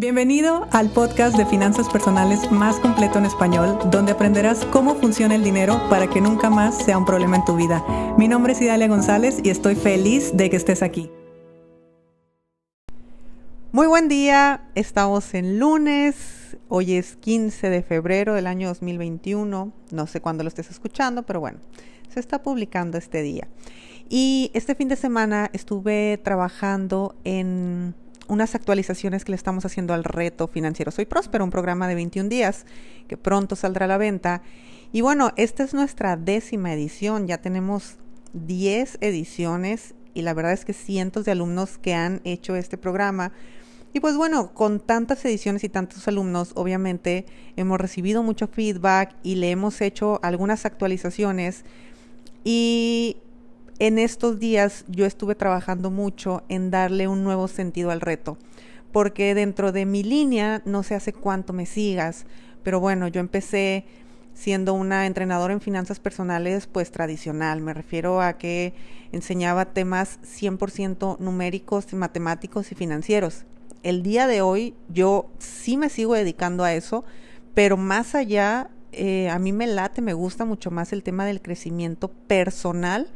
Bienvenido al podcast de finanzas personales más completo en español, donde aprenderás cómo funciona el dinero para que nunca más sea un problema en tu vida. Mi nombre es Idalia González y estoy feliz de que estés aquí. Muy buen día, estamos en lunes, hoy es 15 de febrero del año 2021, no sé cuándo lo estés escuchando, pero bueno, se está publicando este día. Y este fin de semana estuve trabajando en unas actualizaciones que le estamos haciendo al reto financiero Soy Próspero, un programa de 21 días que pronto saldrá a la venta. Y bueno, esta es nuestra décima edición, ya tenemos 10 ediciones y la verdad es que cientos de alumnos que han hecho este programa. Y pues bueno, con tantas ediciones y tantos alumnos, obviamente hemos recibido mucho feedback y le hemos hecho algunas actualizaciones. Y en estos días yo estuve trabajando mucho en darle un nuevo sentido al reto, porque dentro de mi línea, no sé hace cuánto me sigas, pero bueno, yo empecé siendo una entrenadora en finanzas personales, pues tradicional. Me refiero a que enseñaba temas 100% numéricos, matemáticos y financieros. El día de hoy yo sí me sigo dedicando a eso, pero más allá, eh, a mí me late, me gusta mucho más el tema del crecimiento personal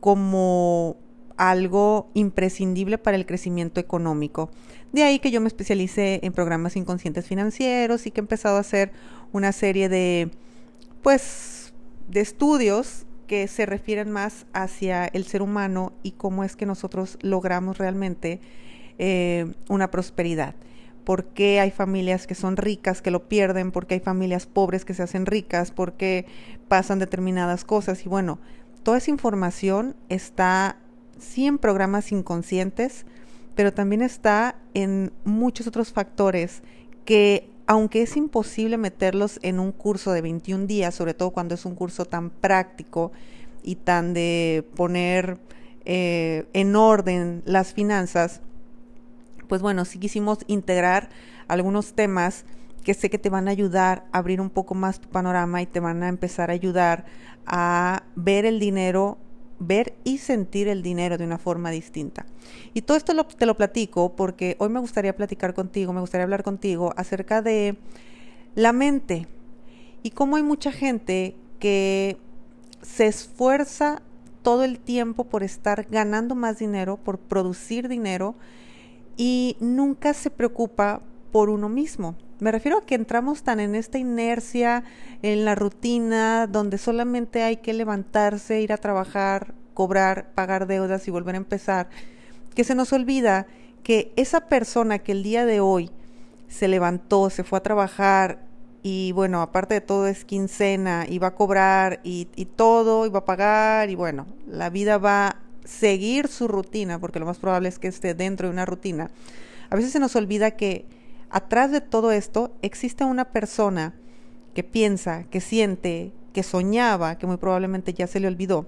como algo imprescindible para el crecimiento económico. De ahí que yo me especialicé en programas inconscientes financieros y que he empezado a hacer una serie de, pues, de estudios que se refieren más hacia el ser humano y cómo es que nosotros logramos realmente eh, una prosperidad. ¿Por qué hay familias que son ricas que lo pierden? ¿Por qué hay familias pobres que se hacen ricas? ¿Por qué pasan determinadas cosas? Y bueno, toda esa información está sí en programas inconscientes, pero también está en muchos otros factores que aunque es imposible meterlos en un curso de 21 días, sobre todo cuando es un curso tan práctico y tan de poner eh, en orden las finanzas, pues bueno, sí quisimos integrar algunos temas que sé que te van a ayudar a abrir un poco más tu panorama y te van a empezar a ayudar a ver el dinero, ver y sentir el dinero de una forma distinta. Y todo esto te lo platico porque hoy me gustaría platicar contigo, me gustaría hablar contigo acerca de la mente y cómo hay mucha gente que se esfuerza todo el tiempo por estar ganando más dinero, por producir dinero y nunca se preocupa por uno mismo. Me refiero a que entramos tan en esta inercia, en la rutina, donde solamente hay que levantarse, ir a trabajar, cobrar, pagar deudas y volver a empezar, que se nos olvida que esa persona que el día de hoy se levantó, se fue a trabajar y bueno, aparte de todo es quincena y va a cobrar y, todo y va a pagar y bueno, la vida va a seguir su rutina, porque lo más probable es que esté dentro de una rutina. A veces se nos olvida que atrás de todo esto existe una persona que piensa, que siente, que soñaba, que muy probablemente ya se le olvidó,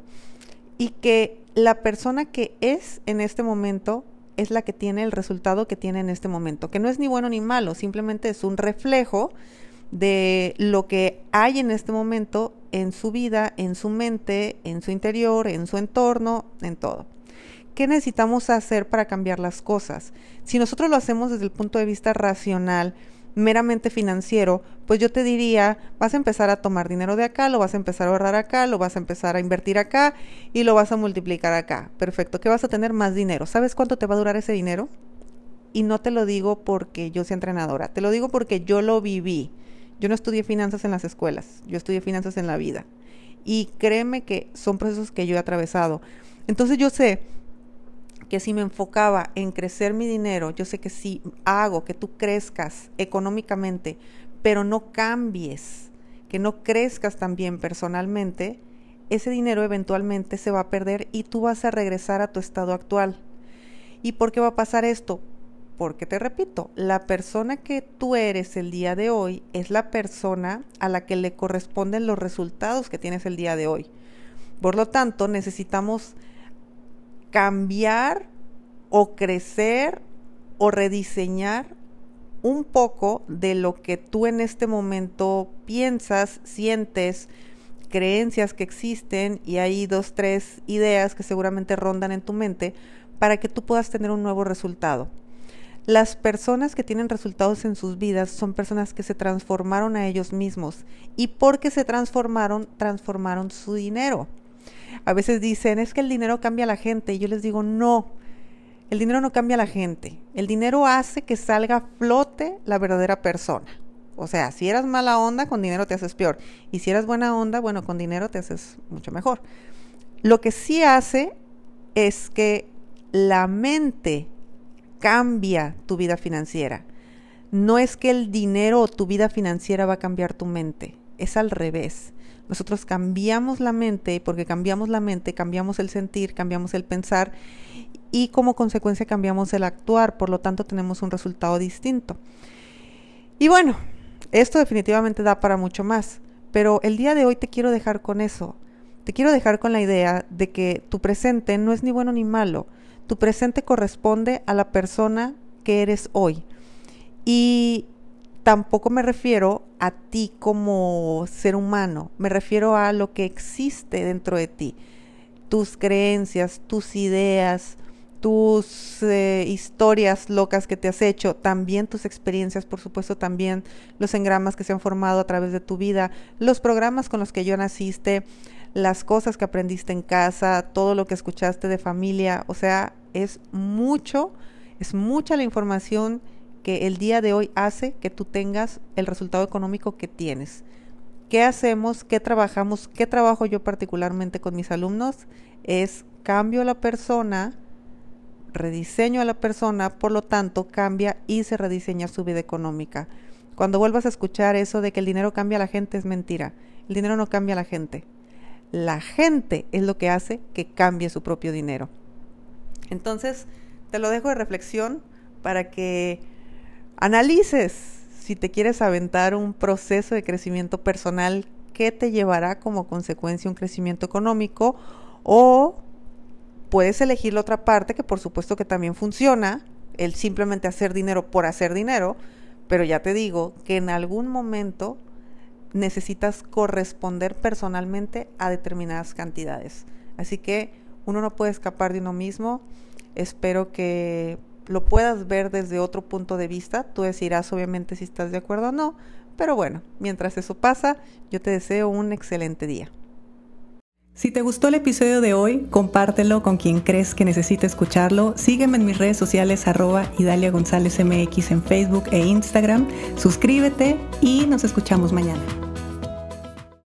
y que la persona que es en este momento es la que tiene el resultado que tiene en este momento, que no es ni bueno ni malo, simplemente es un reflejo de lo que hay en este momento en su vida, en su mente, en su interior, en su entorno, en todo. ¿Qué necesitamos hacer para cambiar las cosas? Si nosotros lo hacemos desde el punto de vista racional, meramente financiero, pues yo te diría, vas a empezar a tomar dinero de acá, lo vas a empezar a ahorrar acá, lo vas a empezar a invertir acá y lo vas a multiplicar acá. Perfecto, ¿qué vas a tener más dinero? ¿Sabes cuánto te va a durar ese dinero? Y no te lo digo porque yo sea entrenadora, te lo digo porque yo lo viví. Yo no estudié finanzas en las escuelas, yo estudié finanzas en la vida. Y créeme que son procesos que yo he atravesado. Entonces yo sé que si me enfocaba en crecer mi dinero, yo sé que si hago que tú crezcas económicamente, pero no cambies, que no crezcas también personalmente, ese dinero eventualmente se va a perder y tú vas a regresar a tu estado actual. ¿Y por qué va a pasar esto? Porque te repito, la persona que tú eres el día de hoy es la persona a la que le corresponden los resultados que tienes el día de hoy. Por lo tanto, necesitamos cambiar o crecer o rediseñar un poco de lo que tú en este momento piensas, sientes, creencias que existen y hay dos, tres ideas que seguramente rondan en tu mente para que tú puedas tener un nuevo resultado. Las personas que tienen resultados en sus vidas son personas que se transformaron a ellos mismos y porque se transformaron, transformaron su dinero. A veces dicen, es que el dinero cambia a la gente y yo les digo, no, el dinero no cambia a la gente. El dinero hace que salga a flote la verdadera persona. O sea, si eras mala onda, con dinero te haces peor. Y si eras buena onda, bueno, con dinero te haces mucho mejor. Lo que sí hace es que la mente cambia tu vida financiera. No es que el dinero o tu vida financiera va a cambiar tu mente, es al revés. Nosotros cambiamos la mente y porque cambiamos la mente, cambiamos el sentir, cambiamos el pensar y como consecuencia cambiamos el actuar, por lo tanto tenemos un resultado distinto. Y bueno, esto definitivamente da para mucho más, pero el día de hoy te quiero dejar con eso. Te quiero dejar con la idea de que tu presente no es ni bueno ni malo, tu presente corresponde a la persona que eres hoy. Y tampoco me refiero a ti como ser humano, me refiero a lo que existe dentro de ti, tus creencias, tus ideas, tus eh, historias locas que te has hecho, también tus experiencias, por supuesto, también los engramas que se han formado a través de tu vida, los programas con los que yo naciste, las cosas que aprendiste en casa, todo lo que escuchaste de familia, o sea, es mucho, es mucha la información que el día de hoy hace que tú tengas el resultado económico que tienes. ¿Qué hacemos? ¿Qué trabajamos? ¿Qué trabajo yo particularmente con mis alumnos? Es cambio a la persona, rediseño a la persona, por lo tanto cambia y se rediseña su vida económica. Cuando vuelvas a escuchar eso de que el dinero cambia a la gente es mentira. El dinero no cambia a la gente. La gente es lo que hace que cambie su propio dinero. Entonces, te lo dejo de reflexión para que analices si te quieres aventar un proceso de crecimiento personal que te llevará como consecuencia un crecimiento económico o puedes elegir la otra parte que por supuesto que también funciona, el simplemente hacer dinero por hacer dinero, pero ya te digo que en algún momento necesitas corresponder personalmente a determinadas cantidades. Así que uno no puede escapar de uno mismo. Espero que lo puedas ver desde otro punto de vista. Tú decidirás obviamente si estás de acuerdo o no. Pero bueno, mientras eso pasa, yo te deseo un excelente día. Si te gustó el episodio de hoy, compártelo con quien crees que necesite escucharlo. Sígueme en mis redes sociales arroba Idalia González MX en Facebook e Instagram. Suscríbete y nos escuchamos mañana.